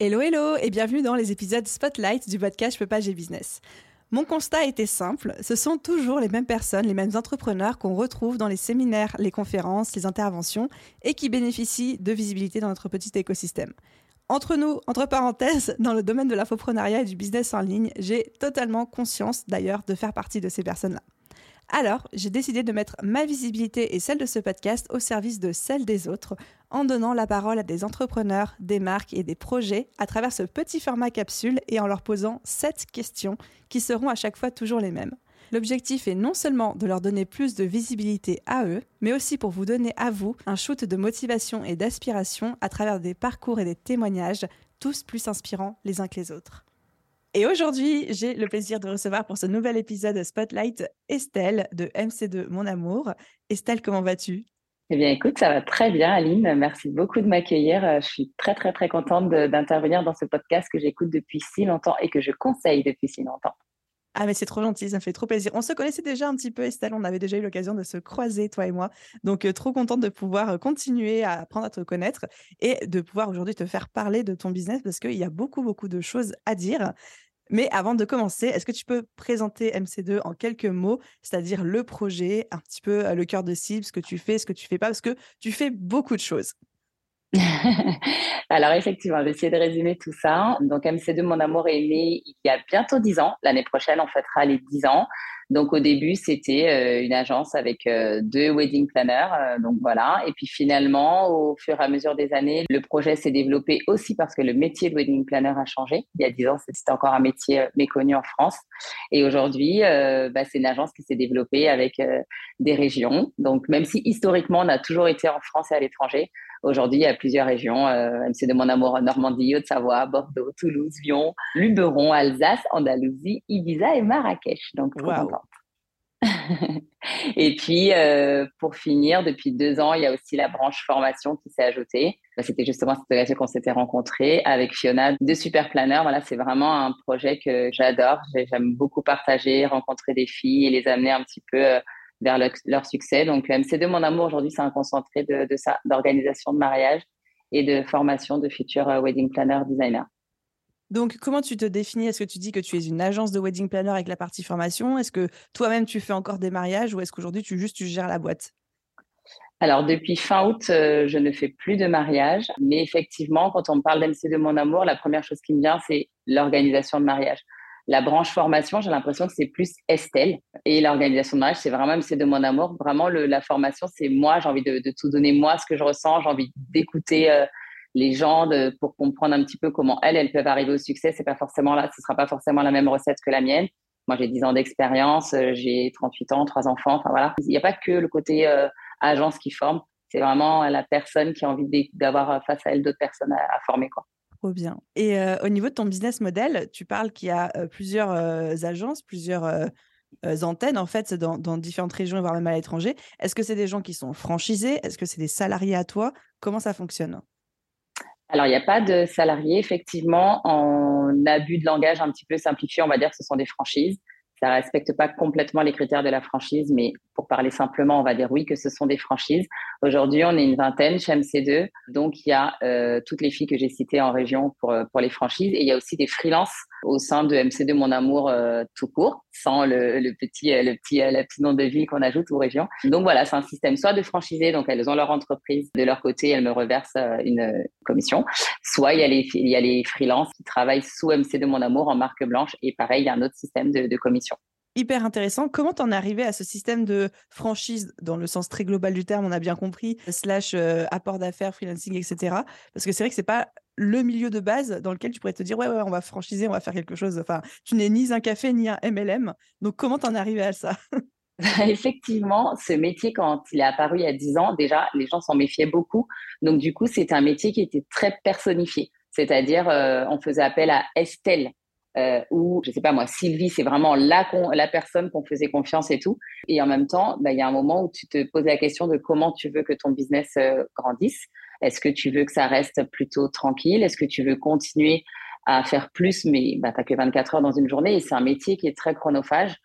Hello hello et bienvenue dans les épisodes Spotlight du podcast Je peux pas, j'ai business. Mon constat était simple, ce sont toujours les mêmes personnes, les mêmes entrepreneurs qu'on retrouve dans les séminaires, les conférences, les interventions et qui bénéficient de visibilité dans notre petit écosystème. Entre nous, entre parenthèses, dans le domaine de l'infoprenariat et du business en ligne, j'ai totalement conscience d'ailleurs de faire partie de ces personnes-là. Alors, j'ai décidé de mettre ma visibilité et celle de ce podcast au service de celle des autres, en donnant la parole à des entrepreneurs, des marques et des projets à travers ce petit format capsule et en leur posant sept questions qui seront à chaque fois toujours les mêmes. L'objectif est non seulement de leur donner plus de visibilité à eux, mais aussi pour vous donner à vous un shoot de motivation et d'aspiration à travers des parcours et des témoignages, tous plus inspirants les uns que les autres. Et aujourd'hui, j'ai le plaisir de recevoir pour ce nouvel épisode Spotlight Estelle de MC2 Mon Amour. Estelle, comment vas-tu? Eh bien, écoute, ça va très bien, Aline. Merci beaucoup de m'accueillir. Euh, je suis très, très, très contente d'intervenir dans ce podcast que j'écoute depuis si longtemps et que je conseille depuis si longtemps. Ah, mais c'est trop gentil, ça me fait trop plaisir. On se connaissait déjà un petit peu, Estelle, on avait déjà eu l'occasion de se croiser, toi et moi. Donc, euh, trop contente de pouvoir euh, continuer à apprendre à te connaître et de pouvoir aujourd'hui te faire parler de ton business parce qu'il y a beaucoup, beaucoup de choses à dire. Mais avant de commencer, est-ce que tu peux présenter MC2 en quelques mots, c'est-à-dire le projet, un petit peu euh, le cœur de cible, ce que tu fais, ce que tu fais pas, parce que tu fais beaucoup de choses. Alors effectivement, j'ai essayé de résumer tout ça. Donc MC2 Mon Amour est né il y a bientôt 10 ans. L'année prochaine, on fêtera les 10 ans. Donc au début, c'était euh, une agence avec euh, deux wedding planners. Euh, donc voilà. Et puis finalement, au fur et à mesure des années, le projet s'est développé aussi parce que le métier de wedding planner a changé. Il y a 10 ans, c'était encore un métier méconnu en France. Et aujourd'hui, bah, c'est une agence qui s'est développée avec des régions. Donc même si historiquement, on a toujours été en France et à l'étranger, Aujourd'hui, il y a plusieurs régions. Euh, MC de mon amour, Normandie, Haute-Savoie, Bordeaux, Toulouse, Lyon, Luberon, Alsace, Andalousie, Ibiza et Marrakech. Donc, trop contente. et puis, euh, pour finir, depuis deux ans, il y a aussi la branche formation qui s'est ajoutée. Bah, c'était justement cette occasion qu'on s'était rencontrés avec Fiona de Super Planner. Voilà, c'est vraiment un projet que j'adore. J'aime beaucoup partager, rencontrer des filles et les amener un petit peu vers leur, succès. Donc, MC2 Mon Amour, aujourd'hui, c'est un concentré de, de ça, d'organisation de mariage et de formation de futurs euh, wedding planner designer. Donc, comment tu te définis? Est-ce que tu dis que tu es une agence de wedding planner avec la partie formation? Est-ce que toi-même, tu fais encore des mariages ou est-ce qu'aujourd'hui, tu juste tu gères la boîte? Alors, depuis fin août, euh, je ne fais plus de mariage. Mais effectivement, quand on me parle d'MC de mon amour, la première chose qui me vient, c'est l'organisation de mariage. La branche formation, j'ai l'impression que c'est plus Estelle. Et l'organisation de mariage, c'est vraiment, c'est de mon amour. Vraiment, la formation, c'est moi. J'ai envie de, tout donner moi, ce que je ressens. J'ai envie d'écouter euh, les gens pour comprendre un petit peu comment elles, elles peuvent arriver au succès. C'est pas forcément là, ce sera pas forcément la même recette que la mienne. Moi, j'ai 10 ans d'expérience, euh, j'ai 38 ans, trois enfants. Enfin voilà. Il n'y a pas que le côté euh, agence qui forme. C'est vraiment la personne qui a envie d'avoir face à elle d'autres personnes à, à former, quoi. Trop bien. Et au niveau de ton business model, tu parles qu'il y a plusieurs agences, plusieurs antennes en fait dans, dans, différentes régions, voire même à l'étranger. Est-ce que c'est des gens qui sont franchisés? Est-ce que c'est des salariés à toi? Comment ça fonctionne? Alors, il n'y a pas de salariés, effectivement. En abus de langage un petit peu simplifié, on va dire que ce sont des franchises. Ça respecte pas complètement les critères de la franchise, mais pour parler simplement, on va dire oui que ce sont des franchises. Aujourd'hui, on est une vingtaine chez MC2, donc il y a euh, toutes les filles que j'ai citées en région pour euh, pour les franchises, et il y a aussi des freelances au sein de MC2 Mon Amour euh, tout court, sans le, petit le petit nom de ville qu'on ajoute aux régions. Donc voilà, c'est un système soit de franchisés, donc elles ont leur entreprise de leur côté, elles me reversent une commission, soit il y a les il y a les freelances qui travaillent sous MC2 Mon Amour en marque blanche, et pareil, il y a un autre système de commission hyper intéressant. Comment t'en es arrivé à ce système de franchise dans le sens très global du terme, on a bien compris, slash euh, apport d'affaires, freelancing, etc. Parce que c'est vrai que c'est pas le milieu de base dans lequel tu pourrais te dire ouais, ouais, on va franchiser, on va faire quelque chose. Enfin, tu n'es ni un café ni un MLM. Donc comment t'en es arrivé à ça? Effectivement, ce métier, quand il est apparu il y a 10 ans, déjà, les gens s'en méfiaient beaucoup. Donc, du coup, c'était un métier qui était très personnifié. C'est-à-dire, euh, on faisait appel à Estelle euh, ou, je sais pas moi, Sylvie, c'est vraiment la, la personne qu'on faisait confiance et tout. Et en même temps, bah, il y a un moment où tu te poses la question de comment tu veux que ton business euh, grandisse. Est-ce que tu veux que ça reste plutôt tranquille? Est-ce que tu veux continuer à faire plus, mais bah, tu n'as que 24 heures dans une journée? Et c'est un métier qui est très chronophage.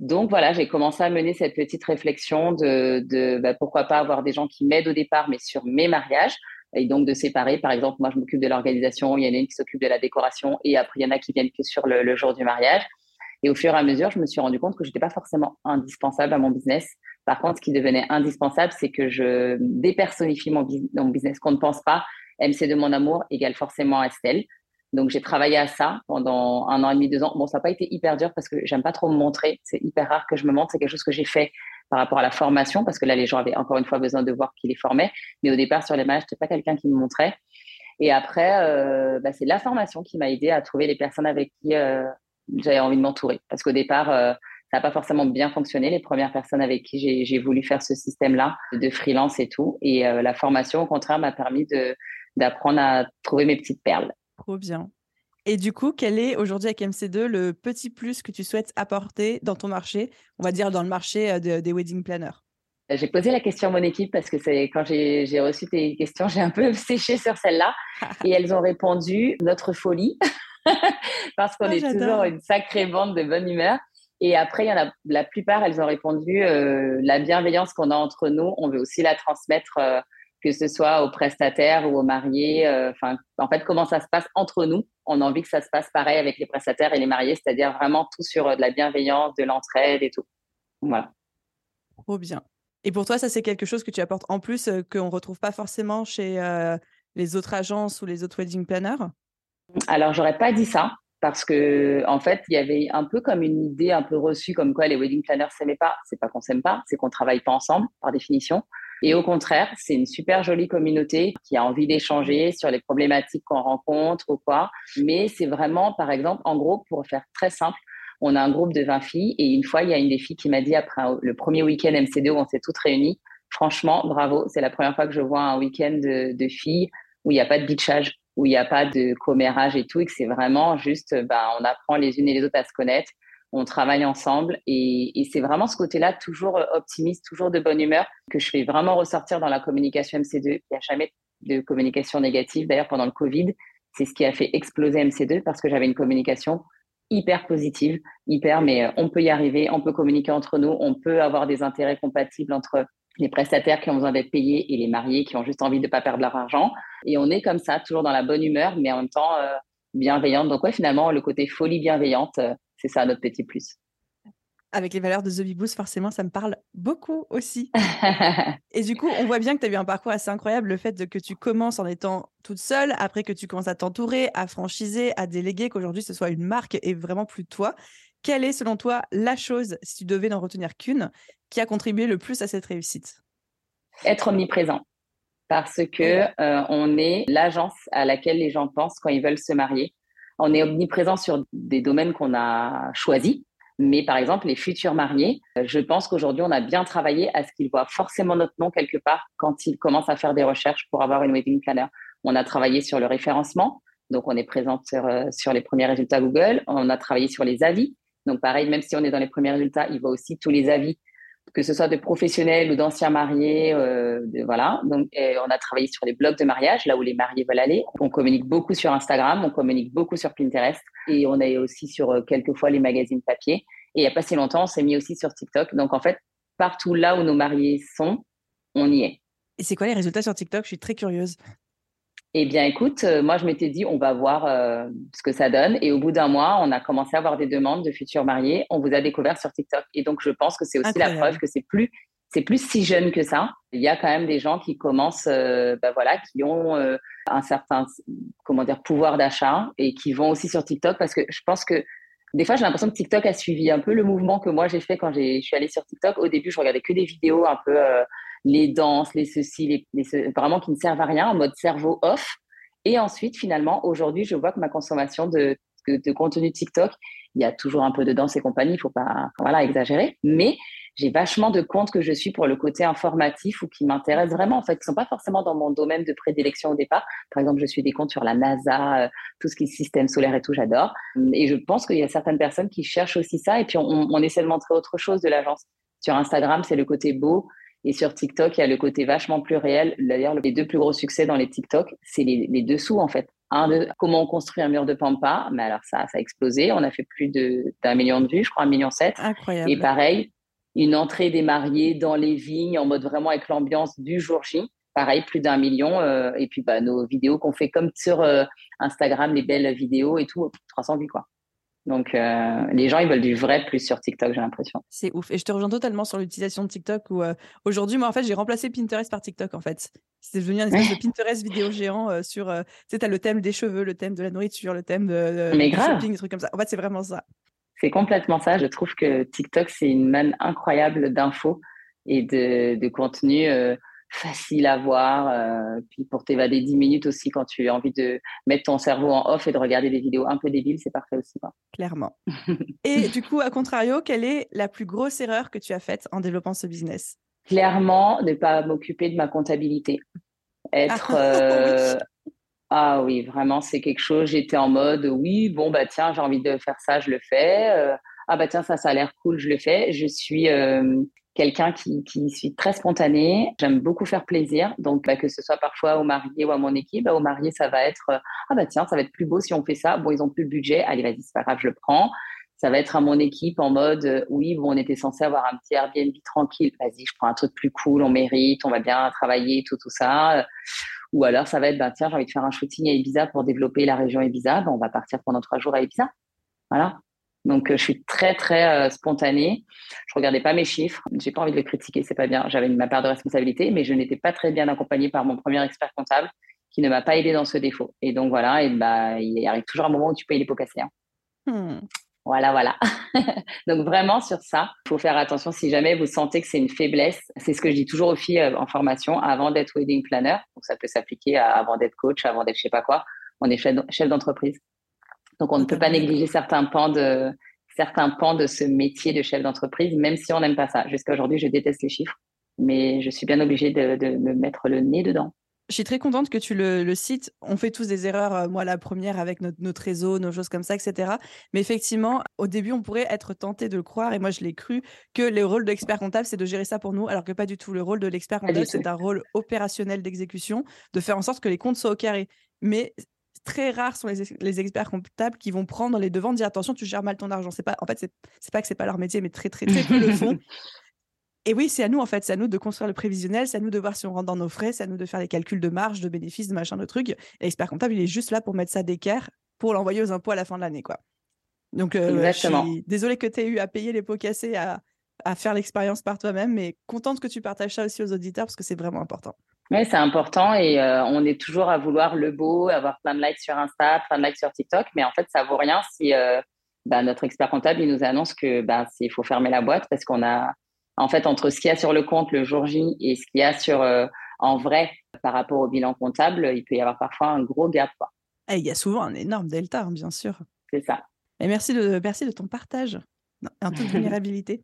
Donc voilà, j'ai commencé à mener cette petite réflexion de, de bah, pourquoi pas avoir des gens qui m'aident au départ, mais sur mes mariages, et donc de séparer. Par exemple, moi, je m'occupe de l'organisation, il y en a une qui s'occupe de la décoration, et après, il y en a qui viennent que sur le, jour du mariage. Et au fur et à mesure, je me suis rendu compte que je n'étais pas forcément indispensable à mon business. Par contre, ce qui devenait indispensable, c'est que je dépersonnifie mon, mon business, qu'on ne pense pas. MC de mon amour égale forcément Estelle. Donc, j'ai travaillé à ça pendant un an et demi, deux ans. Bon, ça n'a pas été hyper dur parce que j'aime pas trop me montrer. C'est hyper rare que je me montre. C'est quelque chose que j'ai fait par rapport à la formation parce que là, les gens avaient encore une fois besoin de voir qui les formait. Mais au départ, sur les matchs, n'étais pas quelqu'un qui me montrait. Et après, euh, bah, c'est la formation qui m'a aidé à trouver les personnes avec qui euh, j'avais envie de m'entourer. Parce qu'au départ, euh, ça n'a pas forcément bien fonctionné. Les premières personnes avec qui j'ai voulu faire ce système-là de freelance et tout. Et la formation, au contraire, m'a permis d'apprendre à trouver mes petites perles. Trop bien. Et du coup, quel est aujourd'hui avec MC2 le petit plus que tu souhaites apporter dans ton marché, on va dire dans le marché euh, des wedding planners? J'ai posé la question à mon équipe parce que c'est quand j'ai reçu tes questions, j'ai un peu séché sur celle-là. Et elles ont répondu notre folie. Parce qu'on ah, est toujours une sacrée bande de bonne humeur. Et après, il y en a la plupart, elles ont répondu euh, la bienveillance qu'on a entre nous, on veut aussi la transmettre euh, que ce soit aux prestataires ou aux mariés. Euh, enfin, en fait, comment ça se passe entre nous. On a envie que ça se passe pareil avec les prestataires et les mariés, c'est-à-dire vraiment tout sur euh, de la bienveillance, de l'entraide et tout. Voilà. Trop bien. Et pour toi, ça, c'est quelque chose que tu apportes en plus euh, qu'on ne retrouve pas forcément chez les autres agences ou les autres wedding planners? Alors, j'aurais pas dit ça parce que en fait, il y avait un peu comme une idée un peu reçue comme quoi les wedding planners s'aimaient pas. C'est pas qu'on s'aime pas, c'est qu'on travaille pas ensemble par définition. Et au contraire, c'est une super jolie communauté qui a envie d'échanger sur les problématiques qu'on rencontre ou quoi. Mais c'est vraiment, par exemple, en gros, pour faire très simple, on a un groupe de 20 filles et une fois, il y a une des filles qui m'a dit après le premier week-end MCD où on s'est toutes réunies, franchement, bravo, c'est la première fois que je vois un week-end de, filles où il n'y a pas de bitchage, où il n'y a pas de commérage et tout, et que c'est vraiment juste, bah, on apprend les unes et les autres à se connaître on travaille ensemble et, c'est vraiment ce côté-là, toujours euh, optimiste, toujours de bonne humeur, que je fais vraiment ressortir dans la communication MC2. Il n'y a jamais de communication négative. D'ailleurs, pendant le Covid, c'est ce qui a fait exploser MC2 parce que j'avais une communication hyper positive, hyper, mais euh, on peut y arriver, on peut communiquer entre nous, on peut avoir des intérêts compatibles entre les prestataires qui ont besoin d'être payés et les mariés qui ont juste envie de ne pas perdre leur argent. Et on est comme ça, toujours dans la bonne humeur, mais en même temps euh, bienveillante. Donc ouais, finalement, le côté folie bienveillante, c'est ça notre petit plus. Avec les valeurs de The Big forcément, ça me parle beaucoup aussi. et du coup, on voit bien que tu as eu un parcours assez incroyable. Le fait que tu commences en étant toute seule, après que tu commences à t'entourer, à franchiser, à déléguer, qu'aujourd'hui ce soit une marque et vraiment plus toi. Quelle est, selon toi, la chose, si tu devais n'en retenir qu'une, qui a contribué le plus à cette réussite? Être omniprésent. Parce que euh, on est l'agence à laquelle les gens pensent quand ils veulent se marier on est omniprésent sur des domaines qu'on a choisis. Mais par exemple, les futurs mariés, euh, je pense qu'aujourd'hui, on a bien travaillé à ce qu'ils voient forcément notre nom quelque part quand ils commencent à faire des recherches pour avoir une wedding planner. On a travaillé sur le référencement, donc on est présente sur, euh, sur les premiers résultats Google. On a travaillé sur les avis. Donc pareil, même si on est dans les premiers résultats, il voit aussi tous les avis que ce soit de professionnels ou d'anciens mariés, euh, voilà. Donc, on a travaillé sur les blogs de mariage, là où les mariés veulent aller. On communique beaucoup sur Instagram, on communique beaucoup sur Pinterest, et on est aussi sur euh, quelques fois les magazines papier. Et il n'y a pas si longtemps, on s'est mis aussi sur TikTok. Donc, en fait, partout là où nos mariés sont, on y est. Et c'est quoi les résultats sur TikTok? Je suis très curieuse. Eh bien, écoute, euh, moi, je m'étais dit, on va voir euh, ce que ça donne. Et au bout d'un mois, on a commencé à avoir des demandes de futurs mariés. On vous a découvert sur TikTok. Et donc, je pense que c'est aussi la preuve que c'est plus, c'est plus si jeune que ça. Il y a quand même des gens qui commencent, euh, bah voilà, qui ont un certain, comment dire, pouvoir d'achat et qui vont aussi sur TikTok parce que je pense que des fois, j'ai l'impression que TikTok a suivi un peu le mouvement que moi j'ai fait quand je suis allée sur TikTok. Au début, je regardais que des vidéos un peu les danses, les ceci, les, vraiment qui ne servent à rien, en mode cerveau off. Et ensuite, finalement, aujourd'hui, je vois que ma consommation de, de, contenu TikTok, il y a toujours un peu de danse et compagnie, il faut pas voilà, exagérer, mais j'ai vachement de comptes que je suis pour le côté informatif ou qui m'intéressent vraiment, en fait, sont pas forcément dans mon domaine de prédilection au départ. Par exemple, je suis des comptes sur la NASA, euh, tout ce qui est système solaire et tout, j'adore. Et je pense qu'il y a certaines personnes qui cherchent aussi ça. Et puis, on, on essaie de montrer autre chose de l'agence. Sur Instagram, c'est le côté beau. Et sur TikTok, il y a le côté vachement plus réel. D'ailleurs, les deux plus gros succès dans les TikTok, c'est les, les dessous, en fait. Un de comment on construit un mur de pampa. Mais alors, ça, ça a explosé. On a fait plus d'un million de vues, je crois, un million sept. Incroyable. Et pareil, une entrée des mariés dans les vignes en mode vraiment avec l'ambiance du jour J. Pareil, plus d'un million. Euh, et puis, bah, nos vidéos qu'on fait comme sur euh, Instagram, les belles vidéos et tout, 300 vues, quoi. Donc, euh, les gens, ils veulent du vrai plus sur TikTok, j'ai l'impression. C'est ouf. Et je te rejoins totalement sur l'utilisation de TikTok où aujourd'hui, moi, en fait, j'ai remplacé Pinterest par TikTok, en fait. C'est devenu un espèce de Pinterest vidéo géant sur, tu sais, t'as le thème des cheveux, le thème de la nourriture, le thème de, shopping, des trucs comme ça. En fait, c'est vraiment ça. C'est complètement ça. Je trouve que TikTok, c'est une manne incroyable d'infos et de, de contenu euh, facile à voir. Euh, puis pour t'évader 10 minutes aussi quand tu as envie de mettre ton cerveau en off et de regarder des vidéos un peu débiles, c'est parfait aussi. Quoi. Clairement. et du coup, à contrario, quelle est la plus grosse erreur que tu as faite en développant ce business? Clairement, ne pas m'occuper de ma comptabilité. Être. Euh, ah oui, vraiment, c'est quelque chose. J'étais en mode, oui, bon, bah tiens, j'ai envie de faire ça, je le fais. Euh, ah bah tiens, ça, ça a l'air cool, je le fais. Je suis quelqu'un qui, qui suis très spontané. J'aime beaucoup faire plaisir. Donc, bah, que ce soit parfois au marié ou à mon équipe, bah, au marié, ça va être, ah bah tiens, ça va être plus beau si on fait ça. Bon, ils ont plus le budget. Allez, vas-y, c'est pas grave, je le prends. Ça va être à mon équipe en mode, oui, bon, on était censé avoir un petit Airbnb tranquille. Vas-y, je prends un truc plus cool, on mérite, on va bien travailler, tout, tout ça. Ou alors, ça va être, bah, tiens, j'ai envie de faire un shooting à Ibiza pour développer la région Ibiza. Ben, on va partir pendant trois jours à Ibiza. Voilà. Donc, euh, je suis très, très euh, spontanée. Je regardais pas mes chiffres. J'ai pas envie de le critiquer, c'est pas bien. J'avais ma part de responsabilité, mais je n'étais pas très bien accompagnée par mon premier expert comptable qui ne m'a pas aidé dans ce défaut. Et donc, voilà. Et bah, il arrive toujours un moment où tu payes les pots cassés. Hein. Hmm. Voilà, voilà. Donc vraiment sur ça, il faut faire attention si jamais vous sentez que c'est une faiblesse. C'est ce que je dis toujours aux filles euh, en formation avant d'être wedding planner. Donc ça peut s'appliquer avant d'être coach, avant d'être je sais pas quoi. On est chef d'entreprise. Donc on ne peut pas négliger certains pans de certains pans de ce métier de chef d'entreprise, même si on n'aime pas ça. Jusqu'à aujourd'hui, je déteste les chiffres, mais je suis bien obligée de, de me mettre le nez dedans. Je suis très contente que tu le, le cites. On fait tous des erreurs, euh, moi la première avec notre, notre, réseau, nos choses comme ça, etc. Mais effectivement, au début, on pourrait être tenté de le croire, et moi je l'ai cru, que le rôle de l'expert comptable, c'est de gérer ça pour nous, alors que pas du tout. Le rôle de l'expert comptable, c'est un rôle opérationnel d'exécution, de faire en sorte que les comptes soient au carré. Mais très rares sont les, les, experts comptables qui vont prendre les devants, dire attention, tu gères mal ton argent. C'est pas, en fait, c'est pas que c'est pas leur métier, mais très très très peu le font. Et oui, c'est à nous, en fait. C'est à nous de construire le prévisionnel, c'est à nous de voir si on rentre dans nos frais, c'est à nous de faire les calculs de marge, de bénéfices, de machin, de trucs. Et l'expert comptable, il est juste là pour mettre ça d'équerre pour l'envoyer aux impôts à la fin de l'année, quoi. Donc, euh, désolée que tu aies eu à payer les pots cassés, à, à faire l'expérience par toi-même, mais contente que tu partages ça aussi aux auditeurs parce que c'est vraiment important. Oui, c'est important et euh, on est toujours à vouloir le beau, avoir plein de likes sur Insta, plein de likes sur TikTok, mais en fait, ça vaut rien si euh, bah, notre expert comptable il nous annonce que bah, il faut fermer la boîte parce qu'on a en fait, entre ce qu'il y a sur le compte le jour J et ce qu'il y a sur, euh, en vrai par rapport au bilan comptable, il peut y avoir parfois un gros gap. Quoi. Et il y a souvent un énorme delta, hein, bien sûr. C'est ça. Et merci de, merci de ton partage, un peu de vulnérabilité.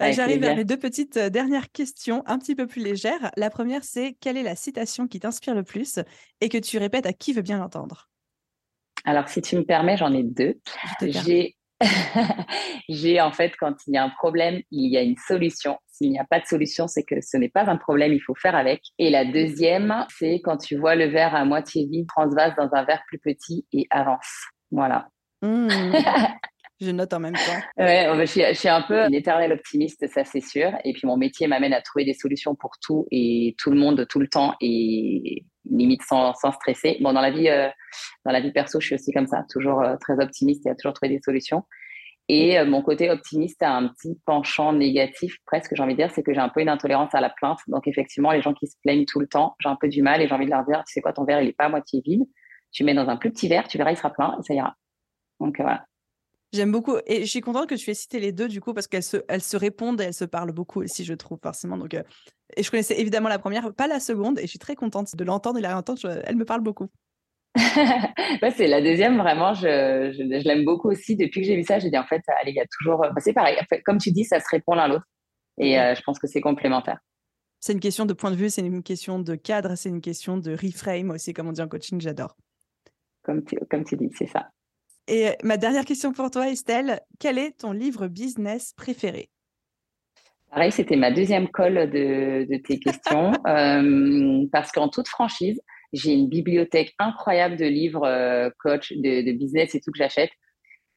J'arrive à mes deux petites euh, dernières questions, un petit peu plus légères. La première, c'est quelle est la citation qui t'inspire le plus et que tu répètes à qui veut bien l'entendre? Alors, si tu me permets, j'en ai deux. J'ai j'ai en fait, quand il y a un problème, il y a une solution. S'il n'y a pas de solution, c'est que ce n'est pas un problème, il faut faire avec. Et la deuxième, c'est quand tu vois le verre à moitié vide, transvase dans un verre plus petit et avance. Voilà. Mmh. je note en même temps. Ouais, je suis, un peu une éternelle optimiste, ça c'est sûr. Et puis mon métier m'amène à trouver des solutions pour tout et tout le monde tout le temps et limite sans, stresser. Bon, dans la vie, euh, dans la vie perso, je suis aussi comme ça, toujours euh, très optimiste et à toujours trouver des solutions. Et euh, mon côté optimiste a un petit penchant négatif, presque, j'ai envie de dire, c'est que j'ai un peu une intolérance à la plainte. Donc, effectivement, les gens qui se plaignent tout le temps, j'ai un peu du mal et j'ai envie de leur dire, tu sais quoi, ton verre, il n'est pas à moitié vide. Tu mets dans un plus petit verre, tu verras, il sera plein et ça ira. Donc, voilà. J'aime beaucoup. Et je suis contente que tu aies cité les deux, du coup, parce qu'elles se, elles se répondent et elles se parlent beaucoup aussi, je trouve, forcément. Donc, euh, et je connaissais évidemment la première, pas la seconde, et je suis très contente de l'entendre et la réentendre. Je, elle me parle beaucoup. ouais, c'est la deuxième, vraiment, je, je, je l'aime beaucoup aussi. Depuis que j'ai vu ça, j'ai dit en fait, allez, il y a toujours. Bah, c'est pareil, comme tu dis, ça se répond l'un l'autre. Et je pense que c'est complémentaire. C'est une question de point de vue, c'est une question de cadre, c'est une question de reframe aussi, comme on dit en coaching, j'adore. Comme comme tu dis, c'est ça. Et ma dernière question pour toi, Estelle, quel est ton livre business préféré? Pareil, c'était ma deuxième colle de, tes questions, euh, parce qu'en toute franchise, j'ai une bibliothèque incroyable de livres euh, coach, de, business et tout que j'achète.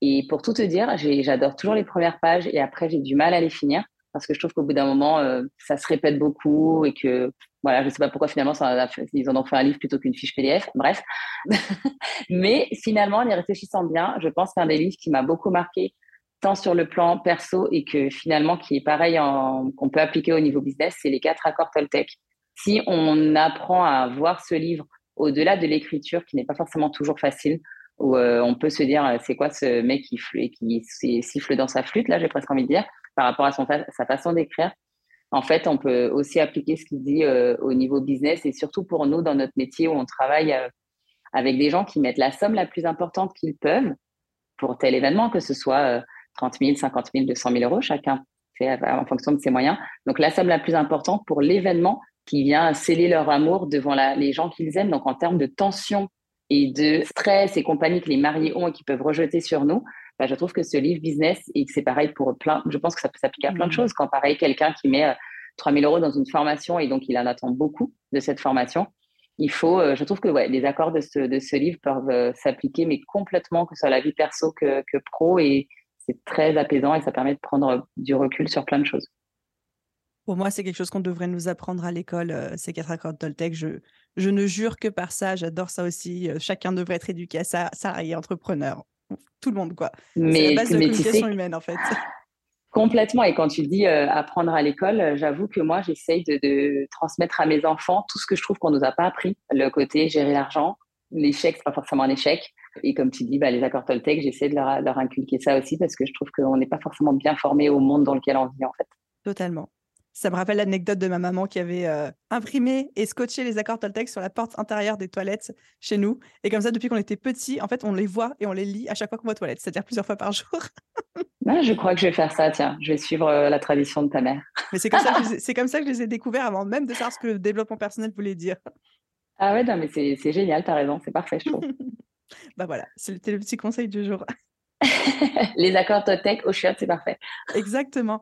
Et pour tout te dire, j'adore toujours les premières pages et après, j'ai du mal à les finir parce que je trouve qu'au bout d'un moment, euh, ça se répète beaucoup et que, voilà, je ne sais pas pourquoi finalement ils en ont fait un livre plutôt qu'une fiche PDF. Bref. Mais finalement, en y réfléchissant bien, je pense qu'un des livres qui m'a beaucoup marqué, tant sur le plan perso et que finalement qui est pareil qu'on peut appliquer au niveau business, c'est les quatre accords Toltec. Si on apprend à voir ce livre au-delà de l'écriture, qui n'est pas forcément toujours facile, où euh, on peut se dire euh, c'est quoi ce mec qui, siffle dans sa flûte, là j'ai presque envie de dire, par rapport à sa façon d'écrire. En fait, on peut aussi appliquer ce qu'il dit euh, au niveau business et surtout pour nous dans notre métier où on travaille avec des gens qui mettent la somme la plus importante qu'ils peuvent pour tel événement, que ce soit 30 000, 50 000, 200 000 euros, chacun fait en fonction de ses moyens. Donc la somme la plus importante pour l'événement qui vient sceller leur amour devant les gens qu'ils aiment. Donc en termes de tension et de stress et compagnie que les mariés ont et qui peuvent rejeter sur nous, je trouve que ce livre business et que c'est pareil pour plein, je pense que ça peut s'appliquer à plein de mmh. choses. Quand pareil, quelqu'un qui met 3 euh, 000 euros dans une formation et donc il en attend beaucoup de cette formation, il faut, euh, je trouve que ouais, les accords de ce, de ce livre peuvent euh, s'appliquer, mais complètement, que ce soit la vie perso que, que pro. Et c'est très apaisant et ça permet de prendre du recul sur plein de choses. Pour moi, c'est quelque chose qu'on devrait nous apprendre à l'école, ces quatre accords de Toltec. Je, je ne jure que par ça, j'adore ça aussi. Chacun devrait être éduqué à ça, salarié, entrepreneur, tout le monde, quoi. Mais, la base de la communication humaine, en fait. Complètement. Et quand tu dis apprendre à l'école, j'avoue que moi, j'essaye de, transmettre à mes enfants tout ce que je trouve qu'on nous a pas appris. Le côté gérer l'argent, l'échec, c'est pas forcément un échec. Et comme tu dis, bah, les accords Toltec, j'essaie de leur, leur, inculquer ça aussi parce que je trouve qu'on n'est pas forcément bien formé au monde dans lequel on vit, en fait. Totalement. Ça me rappelle l'anecdote de ma maman qui avait euh, imprimé et scotché les accords Toltec sur la porte intérieure des toilettes chez nous. Et comme ça, depuis qu'on était petits, en fait, on les voit et on les lit à chaque fois qu'on va aux toilettes, c'est-à-dire plusieurs fois par jour. Ah, je crois que je vais faire ça, tiens. Je vais suivre euh, la tradition de ta mère. Mais c'est comme, comme, ça que je les ai découverts avant même de savoir ce que le développement personnel voulait dire. Ah ouais, non, mais c'est génial, tu as raison, c'est parfait, je trouve. bah voilà, c'était le petit conseil du jour. les accords Toltec au chiottes, c'est parfait. Exactement.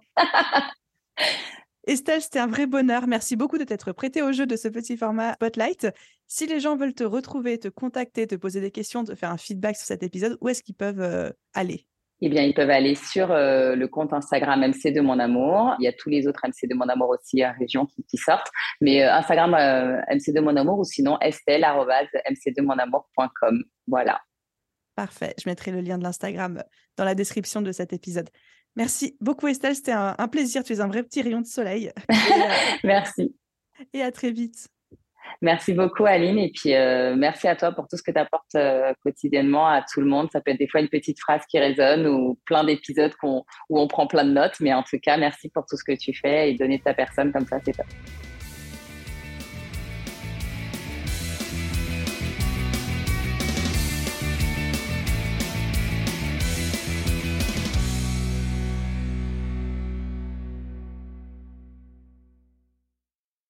Estelle, c'était un vrai bonheur. Merci beaucoup de t'être prêtée au jeu de ce petit format Spotlight. Si les gens veulent te retrouver, te contacter, te poser des questions, te faire un feedback sur cet épisode, où est-ce qu'ils peuvent euh, aller? Eh bien, ils peuvent aller sur euh, le compte Instagram MC de mon amour. Il y a tous les autres MC de mon amour aussi à région qui, sortent. Mais euh, Instagram MC de mon amour ou sinon estelle.mc2monamour.com. Voilà. Parfait. Je mettrai le lien de l'Instagram dans la description de cet épisode. Merci beaucoup Estelle, c'était un, plaisir. Tu es un vrai petit rayon de soleil. Euh, merci. Et à très vite. Merci beaucoup Aline et puis euh, merci à toi pour tout ce que tu apportes euh, quotidiennement à tout le monde. Ça peut être des fois une petite phrase qui résonne ou plein d'épisodes où on prend plein de notes, mais en tout cas merci pour tout ce que tu fais et donner ta personne comme ça, c'est top.